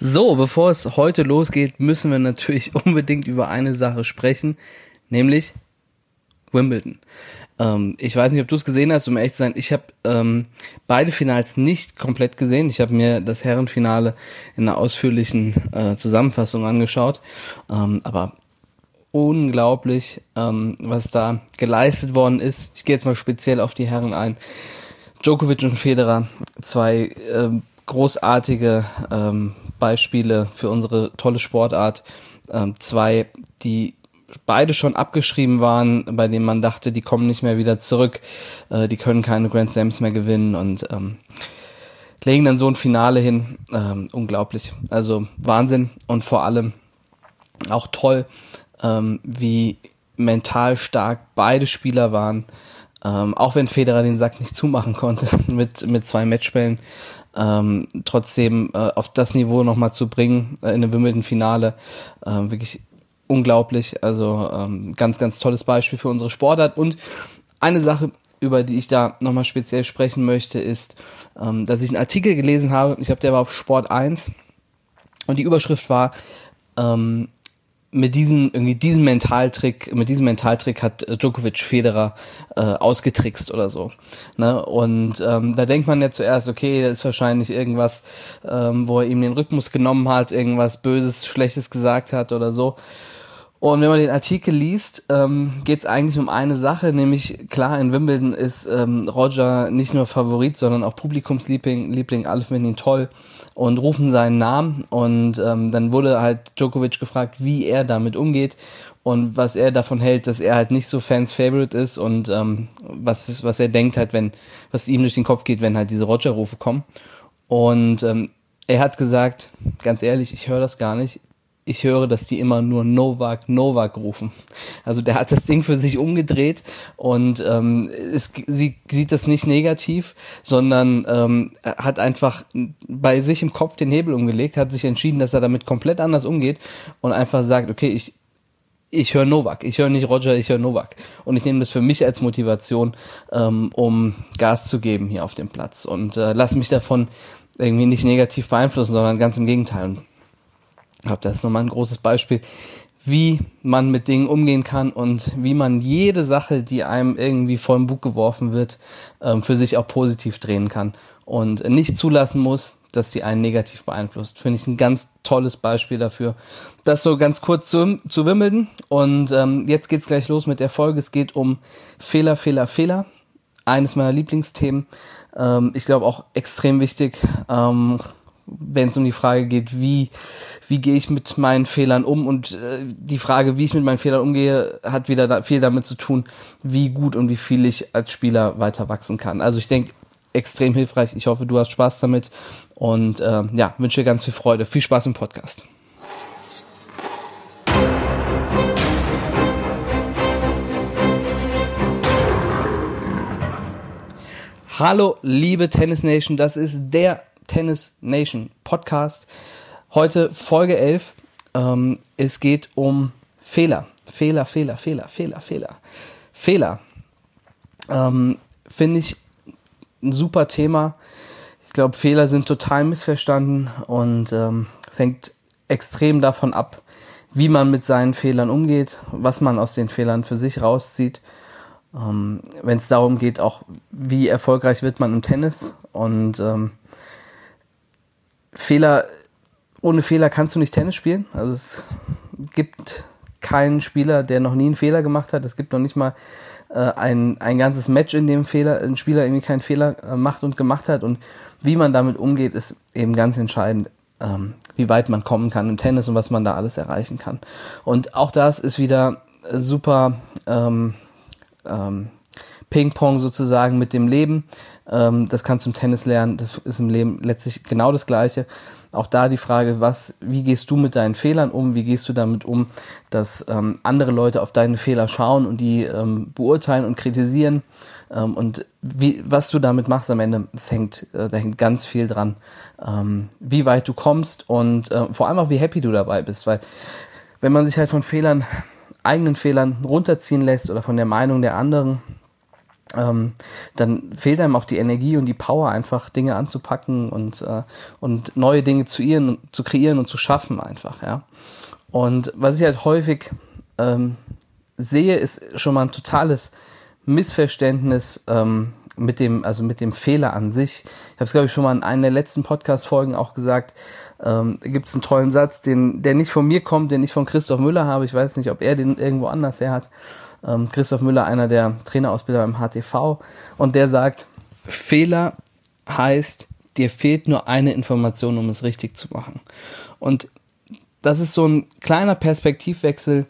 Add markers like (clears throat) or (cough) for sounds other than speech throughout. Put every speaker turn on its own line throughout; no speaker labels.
So, bevor es heute losgeht, müssen wir natürlich (laughs) unbedingt über eine Sache sprechen, nämlich Wimbledon. Ähm, ich weiß nicht, ob du es gesehen hast, um ehrlich zu sein. Ich habe ähm, beide Finals nicht komplett gesehen. Ich habe mir das Herrenfinale in einer ausführlichen äh, Zusammenfassung angeschaut. Ähm, aber unglaublich, ähm, was da geleistet worden ist. Ich gehe jetzt mal speziell auf die Herren ein. Djokovic und Federer, zwei ähm, großartige ähm, Beispiele für unsere tolle Sportart. Ähm, zwei, die beide schon abgeschrieben waren, bei denen man dachte, die kommen nicht mehr wieder zurück, äh, die können keine Grand Slams mehr gewinnen und ähm, legen dann so ein Finale hin. Ähm, unglaublich. Also Wahnsinn und vor allem auch toll, ähm, wie mental stark beide Spieler waren. Ähm, auch wenn Federer den Sack nicht zumachen konnte (laughs) mit, mit zwei Matchbällen, ähm, trotzdem äh, auf das Niveau nochmal zu bringen äh, in einem Wimbledon-Finale, äh, wirklich unglaublich. Also ähm, ganz, ganz tolles Beispiel für unsere Sportart. Und eine Sache, über die ich da nochmal speziell sprechen möchte, ist, ähm, dass ich einen Artikel gelesen habe, ich glaube, der war auf Sport 1 und die Überschrift war, ähm, mit diesem irgendwie diesen Mentaltrick, mit diesem Mentaltrick hat äh, Djokovic Federer äh, ausgetrickst oder so. Ne? Und ähm, da denkt man ja zuerst, okay, das ist wahrscheinlich irgendwas, ähm, wo er ihm den Rhythmus genommen hat, irgendwas Böses, Schlechtes gesagt hat oder so. Und wenn man den Artikel liest, ähm, geht es eigentlich um eine Sache, nämlich klar, in Wimbledon ist ähm, Roger nicht nur Favorit, sondern auch Publikumsliebling, Liebling, alle finden ihn toll und rufen seinen Namen. Und ähm, dann wurde halt Djokovic gefragt, wie er damit umgeht und was er davon hält, dass er halt nicht so Fans Favorite ist und ähm, was was er denkt halt, wenn, was ihm durch den Kopf geht, wenn halt diese Roger-Rufe kommen. Und ähm, er hat gesagt, ganz ehrlich, ich höre das gar nicht ich höre, dass die immer nur Novak, Novak rufen. Also der hat das Ding für sich umgedreht und ähm, es, sie sieht das nicht negativ, sondern ähm, hat einfach bei sich im Kopf den Hebel umgelegt, hat sich entschieden, dass er damit komplett anders umgeht und einfach sagt, okay, ich ich höre Novak, ich höre nicht Roger, ich höre Novak. Und ich nehme das für mich als Motivation, ähm, um Gas zu geben hier auf dem Platz. Und äh, lass mich davon irgendwie nicht negativ beeinflussen, sondern ganz im Gegenteil habe das ist nochmal ein großes Beispiel, wie man mit Dingen umgehen kann und wie man jede Sache, die einem irgendwie vor dem Bug geworfen wird, ähm, für sich auch positiv drehen kann und nicht zulassen muss, dass die einen negativ beeinflusst. Finde ich ein ganz tolles Beispiel dafür. Das so ganz kurz zu, zu Wimbledon und ähm, jetzt geht's gleich los mit der Folge. Es geht um Fehler, Fehler, Fehler. Eines meiner Lieblingsthemen. Ähm, ich glaube auch extrem wichtig. Ähm, wenn es um die Frage geht, wie, wie gehe ich mit meinen Fehlern um und äh, die Frage, wie ich mit meinen Fehlern umgehe, hat wieder da, viel damit zu tun, wie gut und wie viel ich als Spieler weiter wachsen kann. Also ich denke, extrem hilfreich. Ich hoffe, du hast Spaß damit und äh, ja, wünsche dir ganz viel Freude. Viel Spaß im Podcast. Hallo, liebe Tennis Nation, das ist der Tennis Nation Podcast. Heute Folge 11. Ähm, es geht um Fehler. Fehler, Fehler, Fehler, Fehler, Fehler. Fehler. Ähm, Finde ich ein super Thema. Ich glaube, Fehler sind total missverstanden und ähm, es hängt extrem davon ab, wie man mit seinen Fehlern umgeht, was man aus den Fehlern für sich rauszieht. Ähm, Wenn es darum geht, auch wie erfolgreich wird man im Tennis und ähm, Fehler, ohne Fehler kannst du nicht Tennis spielen. Also es gibt keinen Spieler, der noch nie einen Fehler gemacht hat. Es gibt noch nicht mal äh, ein, ein ganzes Match, in dem Fehler, ein Spieler irgendwie keinen Fehler äh, macht und gemacht hat. Und wie man damit umgeht, ist eben ganz entscheidend, ähm, wie weit man kommen kann im Tennis und was man da alles erreichen kann. Und auch das ist wieder super ähm, ähm, Ping-Pong sozusagen mit dem Leben. Ähm, das kannst du im Tennis lernen, das ist im Leben letztlich genau das Gleiche. Auch da die Frage, was, wie gehst du mit deinen Fehlern um? Wie gehst du damit um, dass ähm, andere Leute auf deine Fehler schauen und die ähm, beurteilen und kritisieren? Ähm, und wie, was du damit machst am Ende, das hängt, äh, da hängt ganz viel dran, ähm, wie weit du kommst und äh, vor allem auch wie happy du dabei bist, weil wenn man sich halt von Fehlern, eigenen Fehlern runterziehen lässt oder von der Meinung der anderen, ähm, dann fehlt einem auch die Energie und die Power, einfach Dinge anzupacken und, äh, und neue Dinge zu, ihren, zu kreieren und zu schaffen einfach, ja. Und was ich halt häufig ähm, sehe, ist schon mal ein totales Missverständnis ähm, mit dem, also mit dem Fehler an sich. Ich habe es, glaube ich, schon mal in einer der letzten Podcast-Folgen auch gesagt. Ähm, Gibt es einen tollen Satz, den, der nicht von mir kommt, den ich von Christoph Müller habe. Ich weiß nicht, ob er den irgendwo anders her hat. Ähm, Christoph Müller, einer der Trainerausbilder beim HTV, und der sagt, Fehler heißt, dir fehlt nur eine Information, um es richtig zu machen. Und das ist so ein kleiner Perspektivwechsel,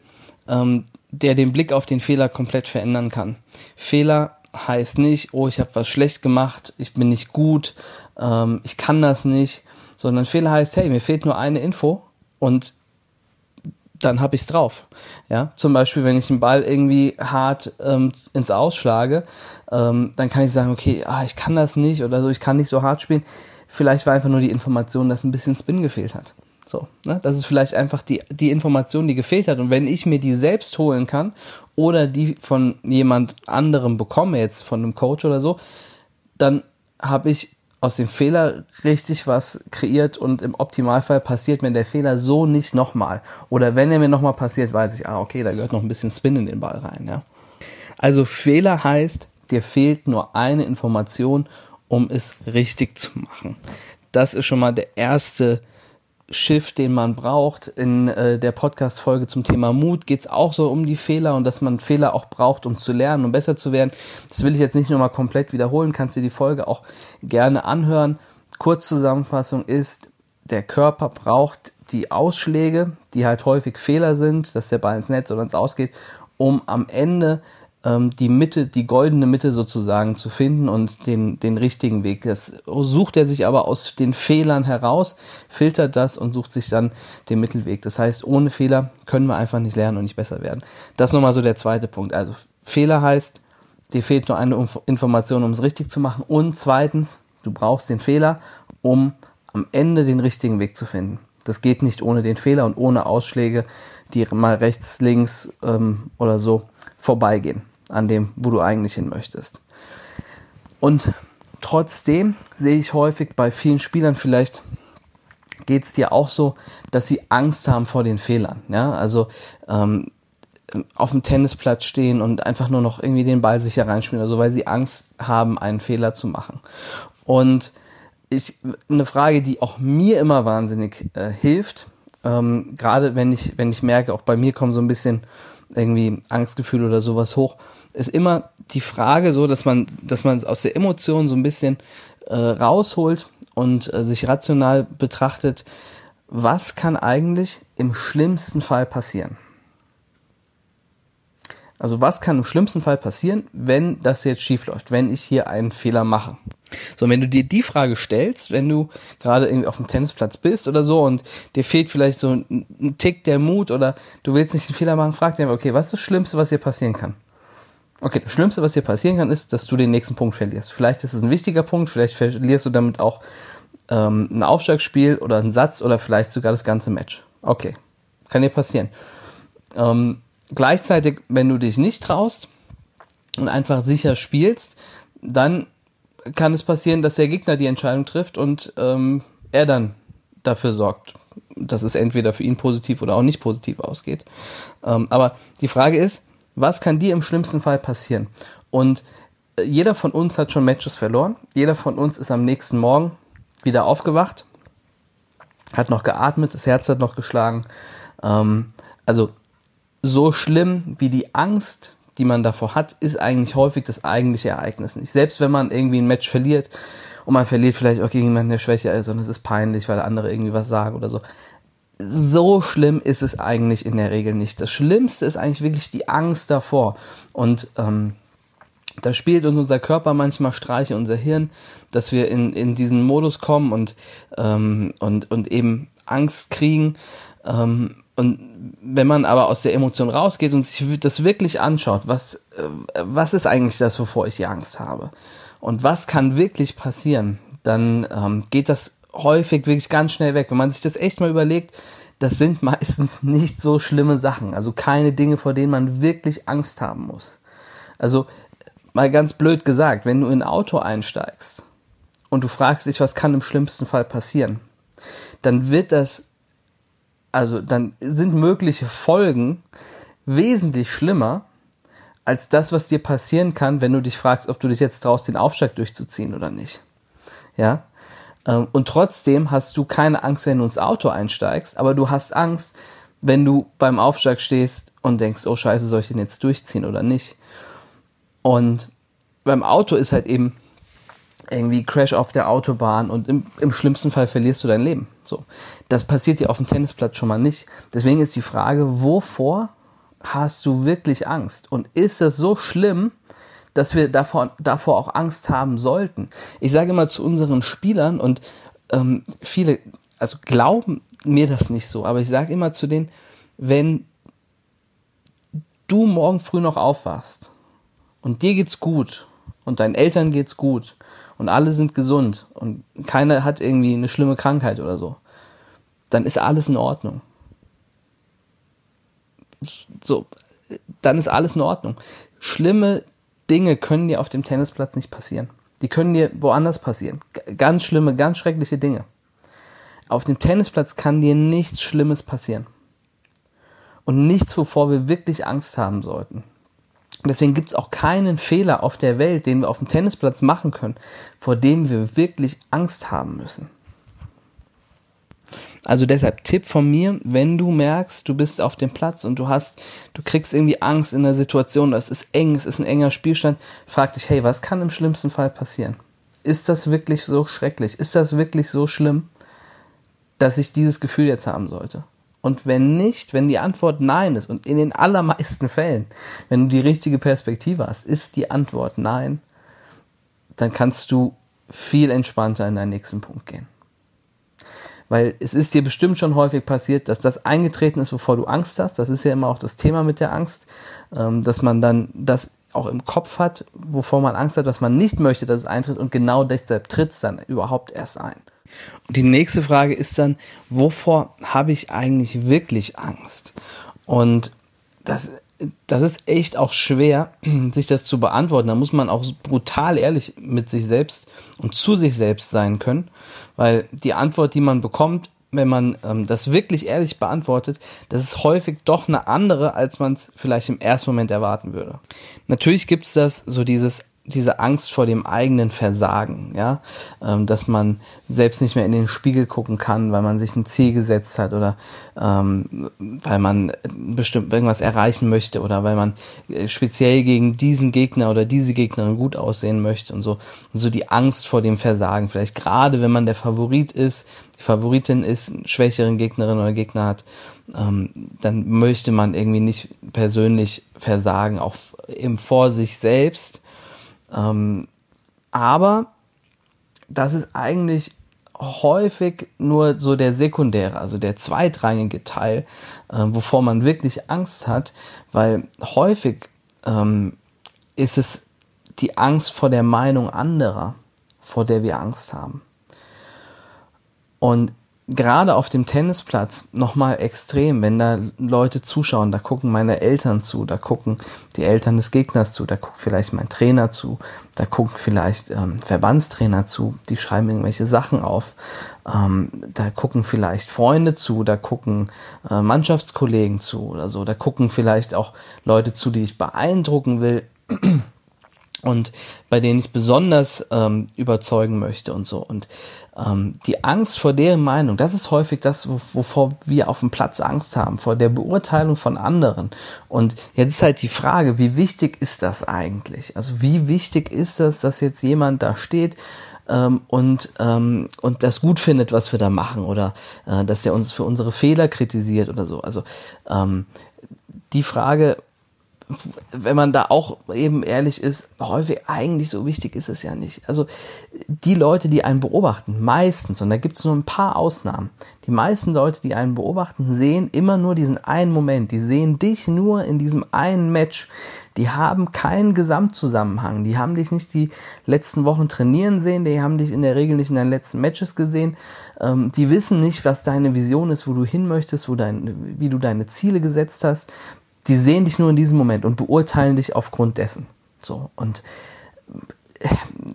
ähm, der den Blick auf den Fehler komplett verändern kann. Fehler heißt nicht, oh, ich habe was schlecht gemacht, ich bin nicht gut, ähm, ich kann das nicht, sondern Fehler heißt, hey, mir fehlt nur eine Info und dann habe ich's drauf. Ja, zum Beispiel, wenn ich einen Ball irgendwie hart ähm, ins Ausschlage, ähm, dann kann ich sagen, okay, ah, ich kann das nicht oder so, ich kann nicht so hart spielen. Vielleicht war einfach nur die Information, dass ein bisschen Spin gefehlt hat. So, ne? Das ist vielleicht einfach die, die Information, die gefehlt hat. Und wenn ich mir die selbst holen kann oder die von jemand anderem bekomme, jetzt von einem Coach oder so, dann habe ich aus dem Fehler richtig was kreiert und im Optimalfall passiert mir der Fehler so nicht nochmal. Oder wenn er mir nochmal passiert, weiß ich, ah, okay, da gehört noch ein bisschen Spin in den Ball rein, ja. Also Fehler heißt, dir fehlt nur eine Information, um es richtig zu machen. Das ist schon mal der erste Shift, den man braucht. In äh, der Podcast-Folge zum Thema Mut geht es auch so um die Fehler und dass man Fehler auch braucht, um zu lernen und besser zu werden. Das will ich jetzt nicht nochmal komplett wiederholen, kannst dir die Folge auch gerne anhören. Kurzzusammenfassung ist, der Körper braucht die Ausschläge, die halt häufig Fehler sind, dass der Ball ins Netz oder ins Ausgeht, um am Ende die Mitte, die goldene Mitte sozusagen zu finden und den, den richtigen Weg. Das sucht er sich aber aus den Fehlern heraus, filtert das und sucht sich dann den Mittelweg. Das heißt, ohne Fehler können wir einfach nicht lernen und nicht besser werden. Das ist nochmal so der zweite Punkt. Also Fehler heißt, dir fehlt nur eine Information, um es richtig zu machen. Und zweitens, du brauchst den Fehler, um am Ende den richtigen Weg zu finden. Das geht nicht ohne den Fehler und ohne Ausschläge, die mal rechts, links ähm, oder so vorbeigehen an dem, wo du eigentlich hin möchtest. Und trotzdem sehe ich häufig bei vielen Spielern vielleicht geht es dir auch so, dass sie Angst haben vor den Fehlern. Ja, also ähm, auf dem Tennisplatz stehen und einfach nur noch irgendwie den Ball sicher reinspielen, also weil sie Angst haben, einen Fehler zu machen. Und ich, eine Frage, die auch mir immer wahnsinnig äh, hilft, ähm, gerade wenn ich, wenn ich merke, auch bei mir kommen so ein bisschen irgendwie Angstgefühl oder sowas hoch, ist immer die Frage so, dass man, dass man aus der Emotion so ein bisschen äh, rausholt und äh, sich rational betrachtet, was kann eigentlich im schlimmsten Fall passieren? Also was kann im schlimmsten Fall passieren, wenn das jetzt schief läuft, wenn ich hier einen Fehler mache? So, wenn du dir die Frage stellst, wenn du gerade irgendwie auf dem Tennisplatz bist oder so und dir fehlt vielleicht so ein, ein Tick der Mut oder du willst nicht einen Fehler machen, frag dir, okay, was ist das Schlimmste, was hier passieren kann? Okay, das Schlimmste, was dir passieren kann, ist, dass du den nächsten Punkt verlierst. Vielleicht ist es ein wichtiger Punkt, vielleicht verlierst du damit auch ähm, ein Aufschlagspiel oder einen Satz oder vielleicht sogar das ganze Match. Okay, kann dir passieren. Ähm, gleichzeitig, wenn du dich nicht traust und einfach sicher spielst, dann kann es passieren, dass der Gegner die Entscheidung trifft und ähm, er dann dafür sorgt, dass es entweder für ihn positiv oder auch nicht positiv ausgeht. Ähm, aber die Frage ist, was kann dir im schlimmsten Fall passieren? Und äh, jeder von uns hat schon Matches verloren. Jeder von uns ist am nächsten Morgen wieder aufgewacht, hat noch geatmet, das Herz hat noch geschlagen. Ähm, also so schlimm wie die Angst die man davor hat, ist eigentlich häufig das eigentliche Ereignis nicht. Selbst wenn man irgendwie ein Match verliert und man verliert vielleicht auch gegen jemanden, der schwächer ist und es ist peinlich, weil andere irgendwie was sagen oder so. So schlimm ist es eigentlich in der Regel nicht. Das Schlimmste ist eigentlich wirklich die Angst davor. Und ähm, da spielt uns unser Körper manchmal Streiche, unser Hirn, dass wir in, in diesen Modus kommen und, ähm, und, und eben Angst kriegen. Ähm, und wenn man aber aus der Emotion rausgeht und sich das wirklich anschaut, was, äh, was ist eigentlich das, wovor ich die Angst habe? Und was kann wirklich passieren? Dann ähm, geht das häufig wirklich ganz schnell weg. Wenn man sich das echt mal überlegt, das sind (laughs) meistens nicht so schlimme Sachen. Also keine Dinge, vor denen man wirklich Angst haben muss. Also mal ganz blöd gesagt, wenn du in ein Auto einsteigst und du fragst dich, was kann im schlimmsten Fall passieren, dann wird das, also dann sind mögliche Folgen wesentlich schlimmer als das, was dir passieren kann, wenn du dich fragst, ob du dich jetzt traust, den Aufstieg durchzuziehen oder nicht. Ja? Ähm, und trotzdem hast du keine Angst, wenn du ins Auto einsteigst, aber du hast Angst, wenn du beim Aufstieg stehst und denkst, oh scheiße, soll ich den jetzt durchziehen oder nicht? Und beim Auto ist halt eben irgendwie Crash auf der Autobahn und im, im schlimmsten Fall verlierst du dein Leben. So. Das passiert dir auf dem Tennisplatz schon mal nicht. Deswegen ist die Frage, wovor hast du wirklich Angst? Und ist es so schlimm, dass wir davor, davor auch Angst haben sollten? Ich sage immer zu unseren Spielern und ähm, viele, also glauben mir das nicht so, aber ich sage immer zu denen, wenn du morgen früh noch aufwachst und dir geht's gut und deinen Eltern geht's gut und alle sind gesund und keiner hat irgendwie eine schlimme Krankheit oder so, dann ist alles in Ordnung. So, dann ist alles in Ordnung. Schlimme Dinge können dir auf dem Tennisplatz nicht passieren. Die können dir woanders passieren. Ganz schlimme, ganz schreckliche Dinge. Auf dem Tennisplatz kann dir nichts Schlimmes passieren. Und nichts, wovor wir wirklich Angst haben sollten. Deswegen gibt es auch keinen Fehler auf der Welt, den wir auf dem Tennisplatz machen können, vor dem wir wirklich Angst haben müssen. Also deshalb Tipp von mir, wenn du merkst, du bist auf dem Platz und du hast, du kriegst irgendwie Angst in der Situation, das ist eng, es ist ein enger Spielstand, frag dich, hey, was kann im schlimmsten Fall passieren? Ist das wirklich so schrecklich? Ist das wirklich so schlimm, dass ich dieses Gefühl jetzt haben sollte? Und wenn nicht, wenn die Antwort nein ist, und in den allermeisten Fällen, wenn du die richtige Perspektive hast, ist die Antwort nein, dann kannst du viel entspannter in deinen nächsten Punkt gehen. Weil es ist dir bestimmt schon häufig passiert, dass das eingetreten ist, wovor du Angst hast. Das ist ja immer auch das Thema mit der Angst, ähm, dass man dann das auch im Kopf hat, wovor man Angst hat, was man nicht möchte, dass es eintritt und genau deshalb tritt es dann überhaupt erst ein. Und die nächste Frage ist dann, wovor habe ich eigentlich wirklich Angst? Und das, das ist echt auch schwer, (clears throat) sich das zu beantworten. Da muss man auch brutal ehrlich mit sich selbst und zu sich selbst sein können, weil die Antwort, die man bekommt, wenn man ähm, das wirklich ehrlich beantwortet, das ist häufig doch eine andere, als man es vielleicht im ersten Moment erwarten würde. Natürlich gibt es das, so dieses diese Angst vor dem eigenen Versagen, ja, ähm, dass man selbst nicht mehr in den Spiegel gucken kann, weil man sich ein Ziel gesetzt hat oder ähm, weil man bestimmt irgendwas erreichen möchte oder weil man äh, speziell gegen diesen Gegner oder diese Gegnerin gut aussehen möchte und so. Und so die Angst vor dem Versagen, vielleicht gerade wenn man der Favorit ist, die Favoritin ist, einen schwächeren Gegnerin oder Gegner hat, ähm, dann möchte man irgendwie nicht persönlich versagen, auch eben vor sich selbst ähm, aber das ist eigentlich häufig nur so der sekundäre, also der zweitrangige Teil, äh, wovor man wirklich Angst hat, weil häufig ähm, ist es die Angst vor der Meinung anderer, vor der wir Angst haben. Und gerade auf dem Tennisplatz nochmal extrem, wenn da Leute zuschauen, da gucken meine Eltern zu, da gucken die Eltern des Gegners zu, da guckt vielleicht mein Trainer zu, da gucken vielleicht ähm, Verbandstrainer zu, die schreiben irgendwelche Sachen auf, ähm, da gucken vielleicht Freunde zu, da gucken äh, Mannschaftskollegen zu oder so, da gucken vielleicht auch Leute zu, die ich beeindrucken will und bei denen ich besonders ähm, überzeugen möchte und so. Und ähm, die Angst vor deren Meinung, das ist häufig das, wovor wir auf dem Platz Angst haben, vor der Beurteilung von anderen. Und jetzt ist halt die Frage, wie wichtig ist das eigentlich? Also wie wichtig ist das, dass jetzt jemand da steht, ähm, und, ähm, und das gut findet, was wir da machen oder äh, dass er uns für unsere Fehler kritisiert oder so. Also ähm, die Frage, wenn man da auch eben ehrlich ist, häufig eigentlich so wichtig ist es ja nicht. Also die Leute, die einen beobachten, meistens, und da gibt es nur ein paar Ausnahmen, die meisten Leute, die einen beobachten, sehen immer nur diesen einen Moment, die sehen dich nur in diesem einen Match, die haben keinen Gesamtzusammenhang, die haben dich nicht die letzten Wochen trainieren sehen, die haben dich in der Regel nicht in deinen letzten Matches gesehen, ähm, die wissen nicht, was deine Vision ist, wo du hin möchtest, wo dein, wie du deine Ziele gesetzt hast, die sehen dich nur in diesem Moment und beurteilen dich aufgrund dessen. So, und äh,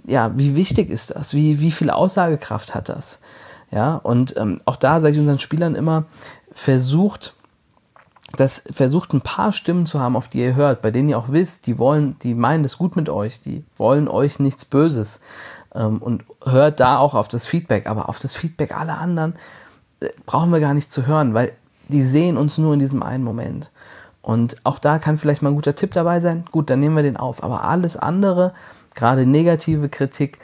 ja, wie wichtig ist das? Wie, wie viel Aussagekraft hat das? Ja, und ähm, auch da sage ich unseren Spielern immer, versucht, das versucht ein paar Stimmen zu haben, auf die ihr hört, bei denen ihr auch wisst, die wollen, die meinen das gut mit euch, die wollen euch nichts Böses. Ähm, und hört da auch auf das Feedback, aber auf das Feedback aller anderen äh, brauchen wir gar nicht zu hören, weil die sehen uns nur in diesem einen Moment. Und auch da kann vielleicht mal ein guter Tipp dabei sein. Gut, dann nehmen wir den auf. Aber alles andere, gerade negative Kritik,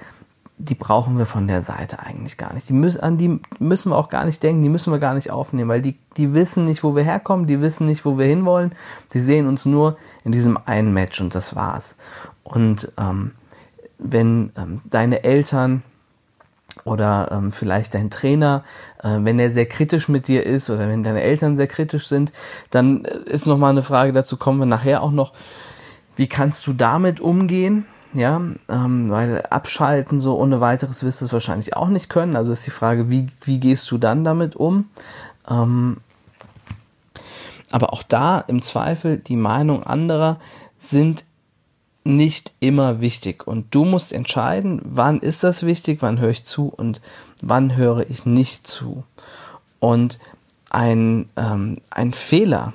die brauchen wir von der Seite eigentlich gar nicht. Die müssen, an die müssen wir auch gar nicht denken, die müssen wir gar nicht aufnehmen, weil die, die wissen nicht, wo wir herkommen, die wissen nicht, wo wir hinwollen. Die sehen uns nur in diesem einen Match und das war's. Und ähm, wenn ähm, deine Eltern oder ähm, vielleicht dein Trainer, äh, wenn er sehr kritisch mit dir ist oder wenn deine Eltern sehr kritisch sind, dann äh, ist noch mal eine Frage dazu kommen wir nachher auch noch. Wie kannst du damit umgehen? ja, ähm, weil abschalten so ohne weiteres wirst du es wahrscheinlich auch nicht können. Also ist die Frage, wie, wie gehst du dann damit um? Ähm, aber auch da im Zweifel die Meinung anderer sind nicht immer wichtig und du musst entscheiden, wann ist das wichtig, wann höre ich zu und wann höre ich nicht zu. Und ein, ähm, ein Fehler,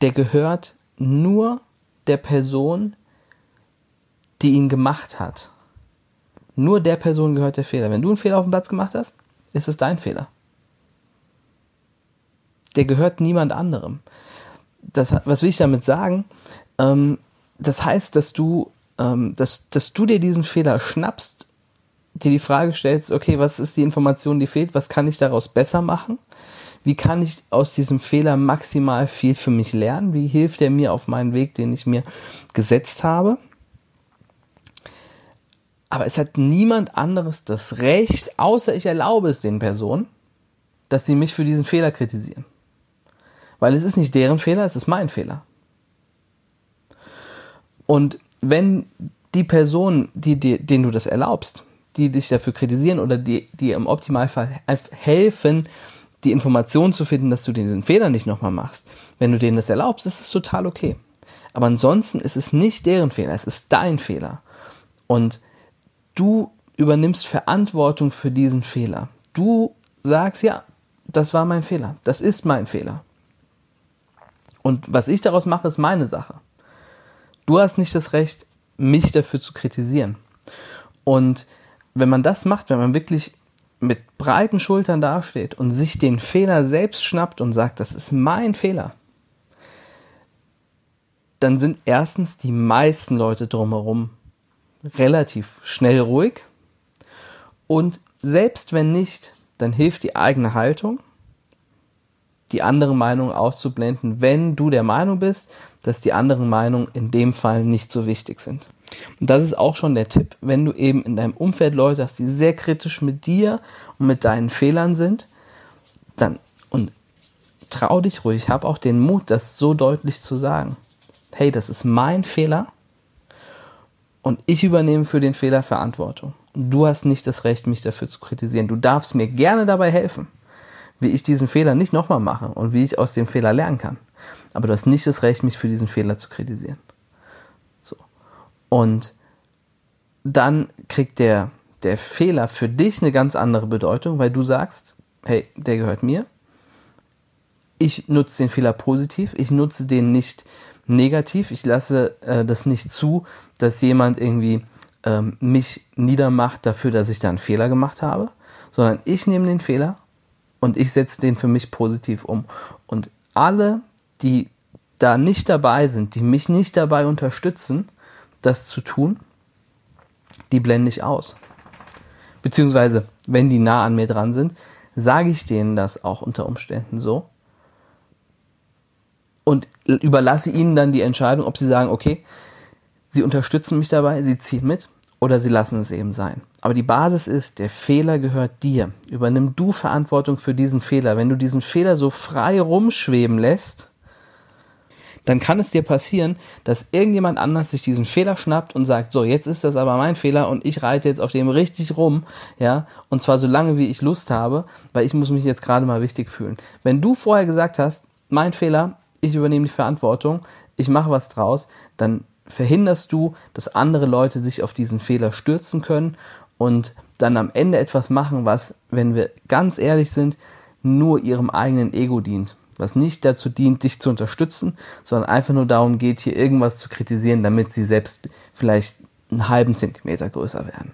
der gehört nur der Person, die ihn gemacht hat. Nur der Person gehört der Fehler. Wenn du einen Fehler auf dem Platz gemacht hast, ist es dein Fehler. Der gehört niemand anderem. Das, was will ich damit sagen? Ähm, das heißt, dass du, ähm, dass, dass du dir diesen Fehler schnappst, dir die Frage stellst, okay, was ist die Information, die fehlt, was kann ich daraus besser machen? Wie kann ich aus diesem Fehler maximal viel für mich lernen? Wie hilft er mir auf meinen Weg, den ich mir gesetzt habe? Aber es hat niemand anderes das Recht, außer ich erlaube es den Personen, dass sie mich für diesen Fehler kritisieren. Weil es ist nicht deren Fehler, es ist mein Fehler. Und wenn die Personen, die, die, denen du das erlaubst, die dich dafür kritisieren oder die, die im Optimalfall helfen, die Information zu finden, dass du diesen Fehler nicht nochmal machst, wenn du denen das erlaubst, ist es total okay. Aber ansonsten ist es nicht deren Fehler, es ist dein Fehler. Und du übernimmst Verantwortung für diesen Fehler. Du sagst, ja, das war mein Fehler, das ist mein Fehler. Und was ich daraus mache, ist meine Sache. Du hast nicht das Recht, mich dafür zu kritisieren. Und wenn man das macht, wenn man wirklich mit breiten Schultern dasteht und sich den Fehler selbst schnappt und sagt, das ist mein Fehler, dann sind erstens die meisten Leute drumherum relativ schnell ruhig. Und selbst wenn nicht, dann hilft die eigene Haltung, die andere Meinung auszublenden, wenn du der Meinung bist, dass die anderen Meinungen in dem Fall nicht so wichtig sind. Und das ist auch schon der Tipp, wenn du eben in deinem Umfeld Leute hast, die sehr kritisch mit dir und mit deinen Fehlern sind, dann und trau dich ruhig, hab auch den Mut, das so deutlich zu sagen. Hey, das ist mein Fehler und ich übernehme für den Fehler Verantwortung. Du hast nicht das Recht, mich dafür zu kritisieren. Du darfst mir gerne dabei helfen, wie ich diesen Fehler nicht nochmal mache und wie ich aus dem Fehler lernen kann. Aber du hast nicht das Recht, mich für diesen Fehler zu kritisieren. So. Und dann kriegt der, der Fehler für dich eine ganz andere Bedeutung, weil du sagst, hey, der gehört mir. Ich nutze den Fehler positiv. Ich nutze den nicht negativ. Ich lasse äh, das nicht zu, dass jemand irgendwie ähm, mich niedermacht dafür, dass ich da einen Fehler gemacht habe, sondern ich nehme den Fehler und ich setze den für mich positiv um. Und alle, die da nicht dabei sind, die mich nicht dabei unterstützen, das zu tun, die blende ich aus. Beziehungsweise, wenn die nah an mir dran sind, sage ich denen das auch unter Umständen so und überlasse ihnen dann die Entscheidung, ob sie sagen, okay, sie unterstützen mich dabei, sie ziehen mit oder sie lassen es eben sein. Aber die Basis ist, der Fehler gehört dir. Übernimm du Verantwortung für diesen Fehler. Wenn du diesen Fehler so frei rumschweben lässt, dann kann es dir passieren, dass irgendjemand anders sich diesen Fehler schnappt und sagt, so, jetzt ist das aber mein Fehler und ich reite jetzt auf dem richtig rum, ja, und zwar so lange, wie ich Lust habe, weil ich muss mich jetzt gerade mal wichtig fühlen. Wenn du vorher gesagt hast, mein Fehler, ich übernehme die Verantwortung, ich mache was draus, dann verhinderst du, dass andere Leute sich auf diesen Fehler stürzen können und dann am Ende etwas machen, was, wenn wir ganz ehrlich sind, nur ihrem eigenen Ego dient. Was nicht dazu dient, dich zu unterstützen, sondern einfach nur darum geht, hier irgendwas zu kritisieren, damit sie selbst vielleicht einen halben Zentimeter größer werden.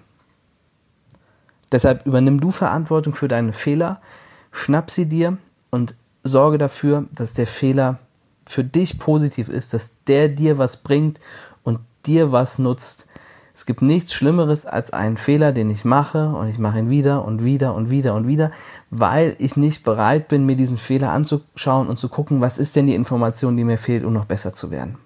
Deshalb übernimm du Verantwortung für deine Fehler, schnapp sie dir und sorge dafür, dass der Fehler für dich positiv ist, dass der dir was bringt und dir was nutzt. Es gibt nichts Schlimmeres als einen Fehler, den ich mache und ich mache ihn wieder und wieder und wieder und wieder, weil ich nicht bereit bin, mir diesen Fehler anzuschauen und zu gucken, was ist denn die Information, die mir fehlt, um noch besser zu werden.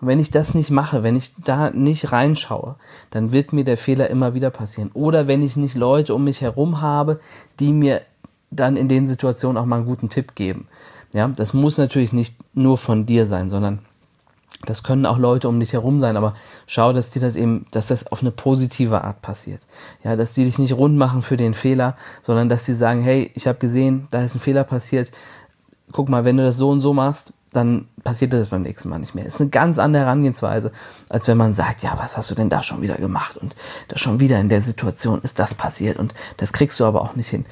Und wenn ich das nicht mache, wenn ich da nicht reinschaue, dann wird mir der Fehler immer wieder passieren. Oder wenn ich nicht Leute um mich herum habe, die mir dann in den Situationen auch mal einen guten Tipp geben. Ja, das muss natürlich nicht nur von dir sein, sondern das können auch Leute um dich herum sein, aber schau, dass dir das eben, dass das auf eine positive Art passiert. Ja, dass die dich nicht rund machen für den Fehler, sondern dass sie sagen, hey, ich habe gesehen, da ist ein Fehler passiert. Guck mal, wenn du das so und so machst, dann passiert das beim nächsten Mal nicht mehr. Ist eine ganz andere Herangehensweise, als wenn man sagt, ja, was hast du denn da schon wieder gemacht und da schon wieder in der Situation ist das passiert und das kriegst du aber auch nicht hin.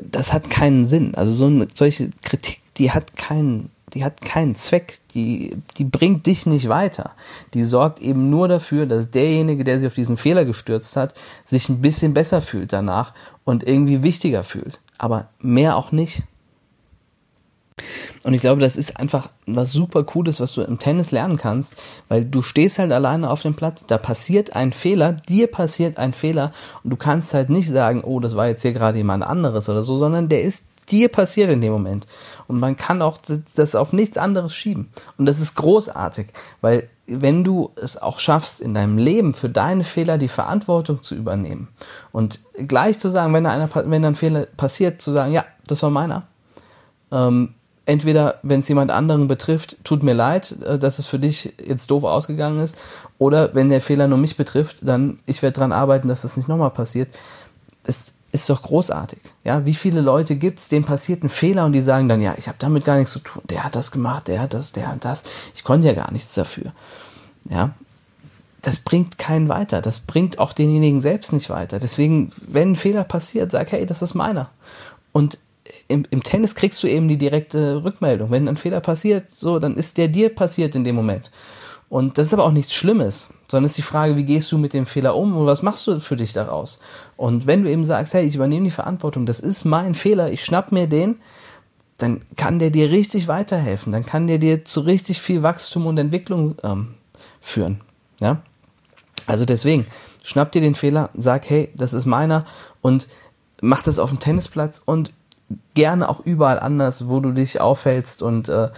Das hat keinen Sinn. Also so eine solche Kritik die hat keinen, die hat keinen Zweck, die, die bringt dich nicht weiter. Die sorgt eben nur dafür, dass derjenige, der sich auf diesen Fehler gestürzt hat, sich ein bisschen besser fühlt danach und irgendwie wichtiger fühlt. Aber mehr auch nicht. Und ich glaube, das ist einfach was super Cooles, was du im Tennis lernen kannst, weil du stehst halt alleine auf dem Platz, da passiert ein Fehler, dir passiert ein Fehler und du kannst halt nicht sagen, oh, das war jetzt hier gerade jemand anderes oder so, sondern der ist dir passiert in dem Moment. Und man kann auch das auf nichts anderes schieben. Und das ist großartig, weil wenn du es auch schaffst, in deinem Leben für deine Fehler die Verantwortung zu übernehmen und gleich zu sagen, wenn da, einer, wenn ein Fehler passiert, zu sagen, ja, das war meiner. Ähm, entweder, wenn es jemand anderen betrifft, tut mir leid, äh, dass es für dich jetzt doof ausgegangen ist, oder wenn der Fehler nur mich betrifft, dann ich werde dran arbeiten, dass das nicht nochmal passiert. Es ist doch großartig. Ja, wie viele Leute gibt's, denen passiert ein Fehler und die sagen dann, ja, ich habe damit gar nichts zu tun. Der hat das gemacht, der hat das, der hat das. Ich konnte ja gar nichts dafür. Ja, das bringt keinen weiter. Das bringt auch denjenigen selbst nicht weiter. Deswegen, wenn ein Fehler passiert, sag, hey, das ist meiner. Und im, im Tennis kriegst du eben die direkte Rückmeldung. Wenn ein Fehler passiert, so, dann ist der dir passiert in dem Moment. Und das ist aber auch nichts Schlimmes, sondern ist die Frage, wie gehst du mit dem Fehler um und was machst du für dich daraus? Und wenn du eben sagst, hey, ich übernehme die Verantwortung, das ist mein Fehler, ich schnapp mir den, dann kann der dir richtig weiterhelfen, dann kann der dir zu richtig viel Wachstum und Entwicklung ähm, führen. Ja? Also deswegen, schnapp dir den Fehler, sag, hey, das ist meiner und mach das auf dem Tennisplatz und gerne auch überall anders, wo du dich aufhältst und äh,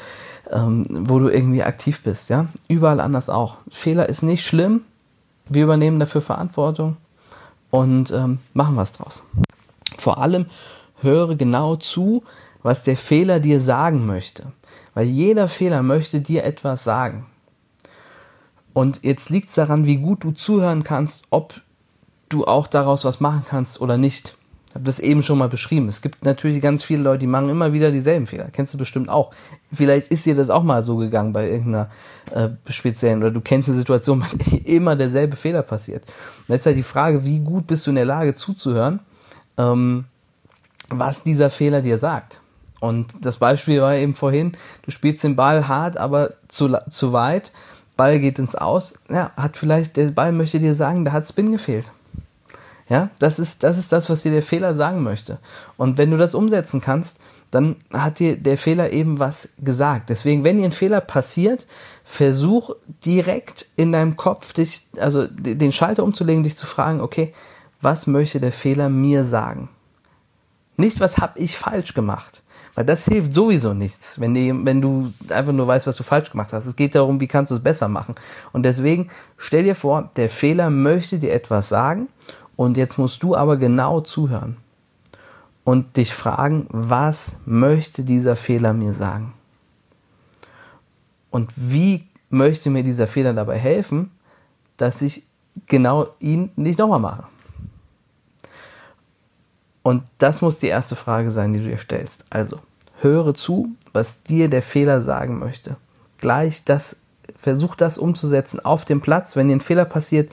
ähm, wo du irgendwie aktiv bist, ja. Überall anders auch. Fehler ist nicht schlimm. Wir übernehmen dafür Verantwortung und ähm, machen was draus. Vor allem höre genau zu, was der Fehler dir sagen möchte. Weil jeder Fehler möchte dir etwas sagen. Und jetzt liegt es daran, wie gut du zuhören kannst, ob du auch daraus was machen kannst oder nicht habe das eben schon mal beschrieben. Es gibt natürlich ganz viele Leute, die machen immer wieder dieselben Fehler. Kennst du bestimmt auch. Vielleicht ist dir das auch mal so gegangen bei irgendeiner äh, speziellen oder du kennst eine Situation, (laughs) bei der immer derselbe Fehler passiert. Und jetzt ist halt die Frage, wie gut bist du in der Lage zuzuhören, ähm, was dieser Fehler dir sagt. Und das Beispiel war eben vorhin, du spielst den Ball hart, aber zu, zu weit, Ball geht ins Aus, ja, hat vielleicht, der Ball möchte dir sagen, da hat Spin gefehlt. Ja, das ist, das ist das, was dir der Fehler sagen möchte. Und wenn du das umsetzen kannst, dann hat dir der Fehler eben was gesagt. Deswegen, wenn dir ein Fehler passiert, versuch direkt in deinem Kopf dich, also den Schalter umzulegen, dich zu fragen, okay, was möchte der Fehler mir sagen? Nicht, was habe ich falsch gemacht? Weil das hilft sowieso nichts, wenn, die, wenn du einfach nur weißt, was du falsch gemacht hast. Es geht darum, wie kannst du es besser machen. Und deswegen stell dir vor, der Fehler möchte dir etwas sagen und jetzt musst du aber genau zuhören und dich fragen, was möchte dieser Fehler mir sagen? Und wie möchte mir dieser Fehler dabei helfen, dass ich genau ihn nicht nochmal mache? Und das muss die erste Frage sein, die du dir stellst. Also, höre zu, was dir der Fehler sagen möchte. Gleich das Versuch das umzusetzen auf dem Platz, wenn dir ein Fehler passiert,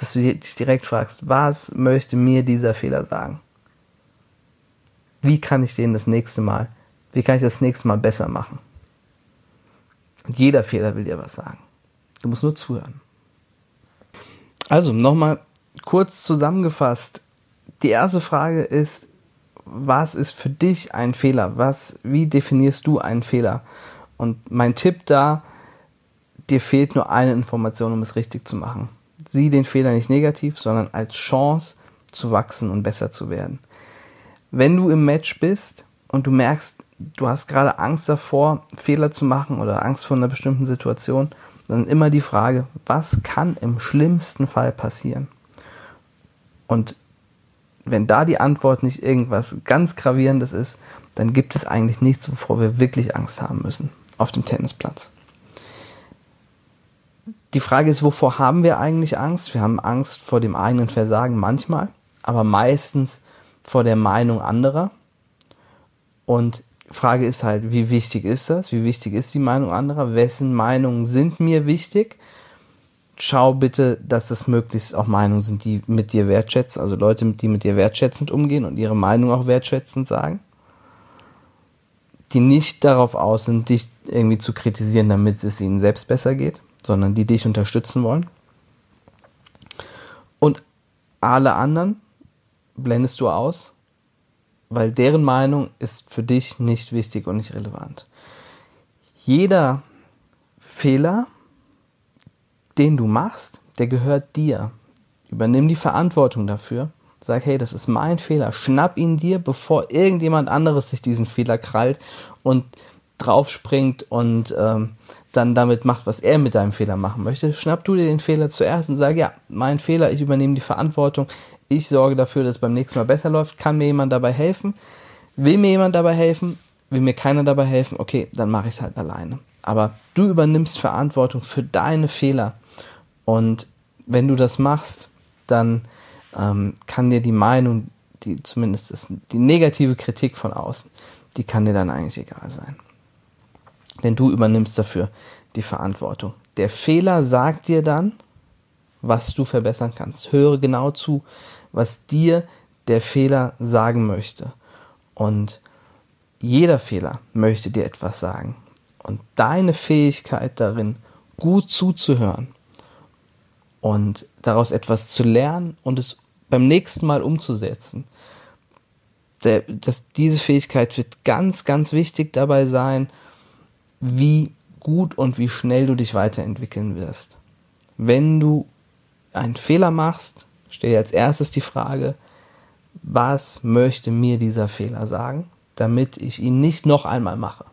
dass du dich direkt fragst, was möchte mir dieser Fehler sagen? Wie kann ich den das nächste Mal, wie kann ich das nächste Mal besser machen? Und jeder Fehler will dir was sagen. Du musst nur zuhören. Also nochmal kurz zusammengefasst. Die erste Frage ist, was ist für dich ein Fehler? Was, wie definierst du einen Fehler? Und mein Tipp da, dir fehlt nur eine Information, um es richtig zu machen. Sieh den Fehler nicht negativ, sondern als Chance zu wachsen und besser zu werden. Wenn du im Match bist und du merkst, du hast gerade Angst davor, Fehler zu machen oder Angst vor einer bestimmten Situation, dann immer die Frage, was kann im schlimmsten Fall passieren? Und wenn da die Antwort nicht irgendwas ganz Gravierendes ist, dann gibt es eigentlich nichts, wovor wir wirklich Angst haben müssen auf dem Tennisplatz. Die Frage ist, wovor haben wir eigentlich Angst? Wir haben Angst vor dem eigenen Versagen manchmal, aber meistens vor der Meinung anderer. Und Frage ist halt, wie wichtig ist das? Wie wichtig ist die Meinung anderer? Wessen Meinungen sind mir wichtig? Schau bitte, dass das möglichst auch Meinungen sind, die mit dir wertschätzen, also Leute, die mit dir wertschätzend umgehen und ihre Meinung auch wertschätzend sagen. Die nicht darauf aus sind, dich irgendwie zu kritisieren, damit es ihnen selbst besser geht, sondern die dich unterstützen wollen. Und alle anderen blendest du aus weil deren Meinung ist für dich nicht wichtig und nicht relevant. Jeder Fehler, den du machst, der gehört dir. Übernimm die Verantwortung dafür. Sag, hey, das ist mein Fehler. Schnapp ihn dir, bevor irgendjemand anderes sich diesen Fehler krallt und draufspringt und ähm, dann damit macht, was er mit deinem Fehler machen möchte. Schnapp du dir den Fehler zuerst und sag, ja, mein Fehler, ich übernehme die Verantwortung ich sorge dafür, dass es beim nächsten Mal besser läuft. Kann mir jemand dabei helfen? Will mir jemand dabei helfen? Will mir keiner dabei helfen? Okay, dann mache ich es halt alleine. Aber du übernimmst Verantwortung für deine Fehler. Und wenn du das machst, dann ähm, kann dir die Meinung, die zumindest ist, die negative Kritik von außen, die kann dir dann eigentlich egal sein. Denn du übernimmst dafür die Verantwortung. Der Fehler sagt dir dann, was du verbessern kannst. Höre genau zu, was dir der Fehler sagen möchte. Und jeder Fehler möchte dir etwas sagen. Und deine Fähigkeit darin, gut zuzuhören und daraus etwas zu lernen und es beim nächsten Mal umzusetzen, der, das, diese Fähigkeit wird ganz, ganz wichtig dabei sein, wie gut und wie schnell du dich weiterentwickeln wirst. Wenn du einen Fehler machst, stell dir als erstes die Frage, was möchte mir dieser Fehler sagen, damit ich ihn nicht noch einmal mache.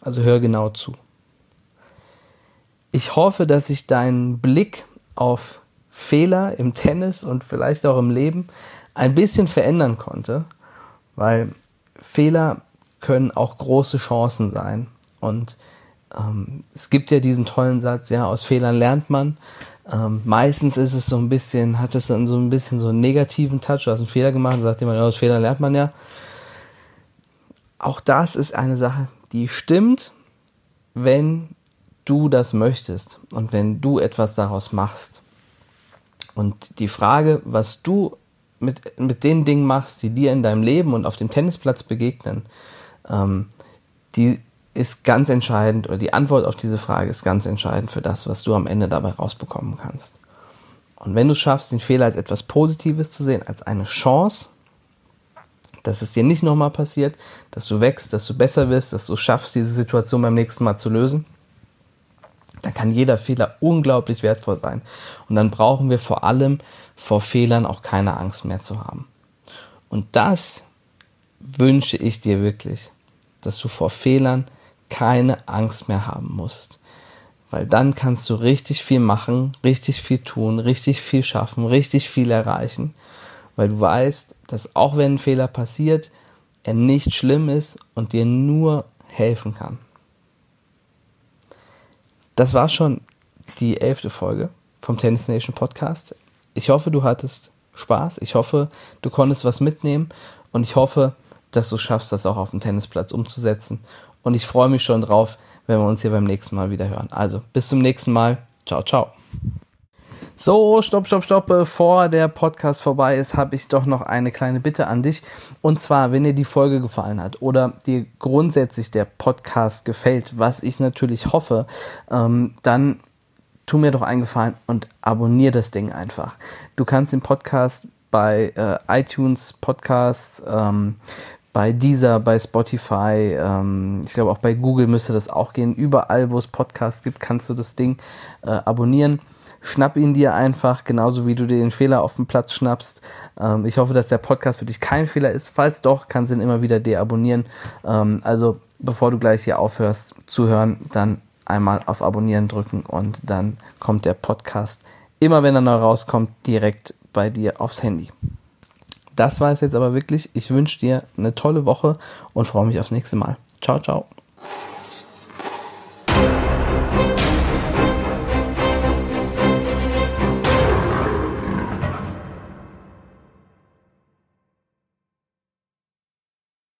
Also hör genau zu. Ich hoffe, dass ich deinen Blick auf Fehler im Tennis und vielleicht auch im Leben ein bisschen verändern konnte, weil Fehler können auch große Chancen sein. Und ähm, es gibt ja diesen tollen Satz, ja, aus Fehlern lernt man. Ähm, meistens ist es so ein bisschen, hat es dann so ein bisschen so einen negativen Touch, du hast einen Fehler gemacht, sagt jemand, ja, aus Fehlern lernt man ja. Auch das ist eine Sache, die stimmt, wenn du das möchtest und wenn du etwas daraus machst. Und die Frage, was du mit, mit den Dingen machst, die dir in deinem Leben und auf dem Tennisplatz begegnen, ähm, die ist ganz entscheidend oder die Antwort auf diese Frage ist ganz entscheidend für das, was du am Ende dabei rausbekommen kannst. Und wenn du schaffst, den Fehler als etwas Positives zu sehen, als eine Chance, dass es dir nicht nochmal passiert, dass du wächst, dass du besser wirst, dass du schaffst, diese Situation beim nächsten Mal zu lösen, dann kann jeder Fehler unglaublich wertvoll sein. Und dann brauchen wir vor allem vor Fehlern auch keine Angst mehr zu haben. Und das wünsche ich dir wirklich, dass du vor Fehlern keine Angst mehr haben musst. Weil dann kannst du richtig viel machen, richtig viel tun, richtig viel schaffen, richtig viel erreichen. Weil du weißt, dass auch wenn ein Fehler passiert, er nicht schlimm ist und dir nur helfen kann. Das war schon die elfte Folge vom Tennis Nation Podcast. Ich hoffe, du hattest Spaß. Ich hoffe, du konntest was mitnehmen und ich hoffe, dass du schaffst, das auch auf dem Tennisplatz umzusetzen und ich freue mich schon drauf, wenn wir uns hier beim nächsten Mal wieder hören. Also bis zum nächsten Mal. Ciao, ciao. So, stopp, stopp, stopp. Bevor der Podcast vorbei ist, habe ich doch noch eine kleine Bitte an dich. Und zwar, wenn dir die Folge gefallen hat oder dir grundsätzlich der Podcast gefällt, was ich natürlich hoffe, ähm, dann tu mir doch einen Gefallen und abonnier das Ding einfach. Du kannst den Podcast bei äh, iTunes Podcasts, ähm, bei Deezer, bei Spotify, ähm, ich glaube auch bei Google müsste das auch gehen. Überall, wo es Podcasts gibt, kannst du das Ding äh, abonnieren schnapp ihn dir einfach, genauso wie du dir den Fehler auf dem Platz schnappst. Ähm, ich hoffe, dass der Podcast für dich kein Fehler ist. Falls doch, kannst du ihn immer wieder deabonnieren. Ähm, also bevor du gleich hier aufhörst zu hören, dann einmal auf Abonnieren drücken und dann kommt der Podcast immer, wenn er neu rauskommt, direkt bei dir aufs Handy. Das war es jetzt aber wirklich. Ich wünsche dir eine tolle Woche und freue mich aufs nächste Mal. Ciao, ciao.